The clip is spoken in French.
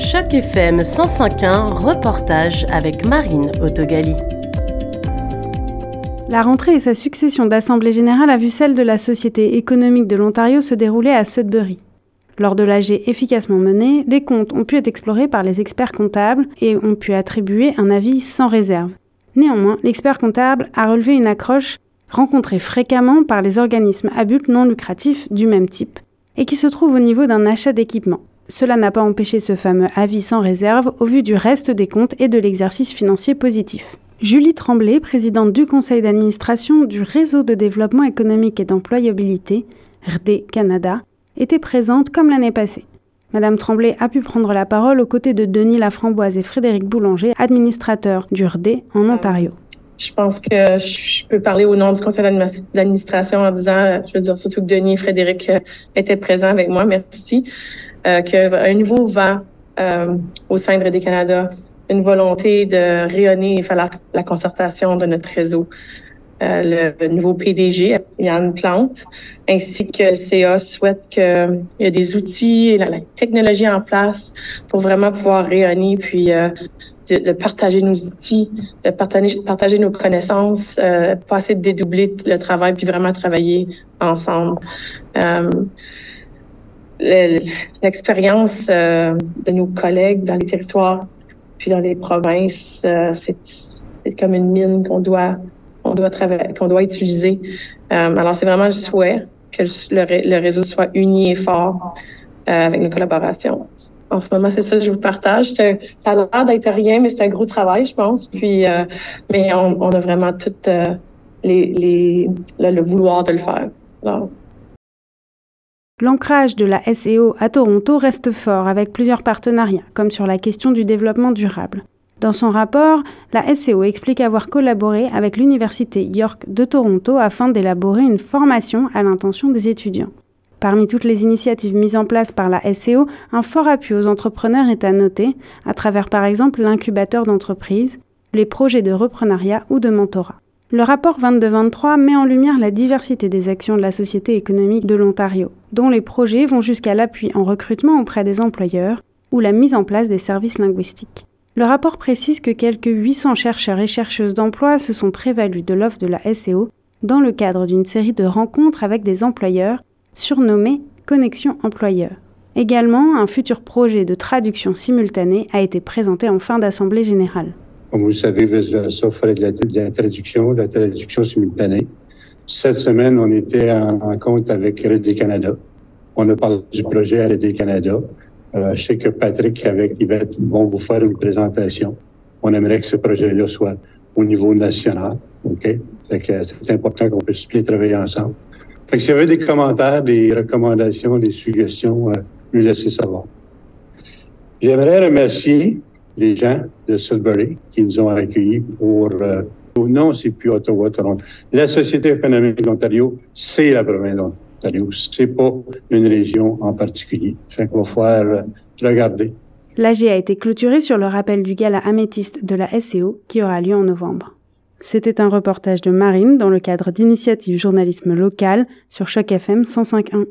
Choc FM 105.1, reportage avec Marine Autogali. La rentrée et sa succession d'assemblées générales a vu celle de la Société économique de l'Ontario se dérouler à Sudbury. Lors de l'AG efficacement menée, les comptes ont pu être explorés par les experts comptables et ont pu attribuer un avis sans réserve. Néanmoins, l'expert comptable a relevé une accroche rencontrée fréquemment par les organismes à but non lucratif du même type et qui se trouve au niveau d'un achat d'équipement. Cela n'a pas empêché ce fameux avis sans réserve au vu du reste des comptes et de l'exercice financier positif. Julie Tremblay, présidente du conseil d'administration du Réseau de développement économique et d'employabilité, RD Canada, était présente comme l'année passée. Madame Tremblay a pu prendre la parole aux côtés de Denis Laframboise et Frédéric Boulanger, administrateurs du RD en Ontario. Je pense que je peux parler au nom du conseil d'administration en disant, je veux dire surtout que Denis et Frédéric euh, étaient présents avec moi, merci, euh, qu'un nouveau vent euh, au sein de RD Canada une volonté de rayonner et faire la, concertation de notre réseau. Euh, le, nouveau PDG, Yann Plante, ainsi que le CA souhaite qu'il y ait des outils et la, technologie en place pour vraiment pouvoir rayonner puis euh, de, partager nos outils, de partager, partager nos connaissances, euh, pas essayer de dédoubler le travail puis vraiment travailler ensemble. Euh, L'expérience euh, de nos collègues dans les territoires puis dans les provinces, euh, c'est comme une mine qu'on doit on doit travailler, qu'on doit utiliser. Euh, alors c'est vraiment le souhait que le, réseau soit uni et fort euh, avec nos collaborations. En ce moment, c'est ça que je vous partage. Ça a l'air d'être rien, mais c'est un gros travail, je pense. Puis, euh, mais on, on, a vraiment tout euh, les, les, le, le, vouloir de le faire. Alors, L'ancrage de la SEO à Toronto reste fort avec plusieurs partenariats, comme sur la question du développement durable. Dans son rapport, la SEO explique avoir collaboré avec l'Université York de Toronto afin d'élaborer une formation à l'intention des étudiants. Parmi toutes les initiatives mises en place par la SEO, un fort appui aux entrepreneurs est à noter, à travers par exemple l'incubateur d'entreprise, les projets de reprenariat ou de mentorat. Le rapport 22-23 met en lumière la diversité des actions de la Société économique de l'Ontario, dont les projets vont jusqu'à l'appui en recrutement auprès des employeurs ou la mise en place des services linguistiques. Le rapport précise que quelques 800 chercheurs et chercheuses d'emploi se sont prévalus de l'offre de la SEO dans le cadre d'une série de rencontres avec des employeurs surnommées Connexion Employeur. Également, un futur projet de traduction simultanée a été présenté en fin d'Assemblée générale. Vous savez, ça ferait de la, de la traduction, de la traduction simultanée. Cette semaine, on était en rencontre avec RD Canada. On a parlé du projet RD Canada. Euh, je sais que Patrick avec Yvette vont vous faire une présentation. On aimerait que ce projet-là soit au niveau national. OK? C'est important qu'on puisse bien travailler ensemble. S'il y avait des commentaires, des recommandations, des suggestions, euh, nous laissez savoir. J'aimerais remercier les gens de Sudbury qui nous ont accueillis pour... Euh, non, c'est plus Ottawa, Toronto. La Société économique de l'Ontario, c'est la province d'Ontario. C'est pas une région en particulier. Fait qu'on va faire euh, regarder. L'AG a été clôturé sur le rappel du gala améthyste de la SEO qui aura lieu en novembre. C'était un reportage de Marine dans le cadre d'initiative journalisme local sur Choc FM 105.1.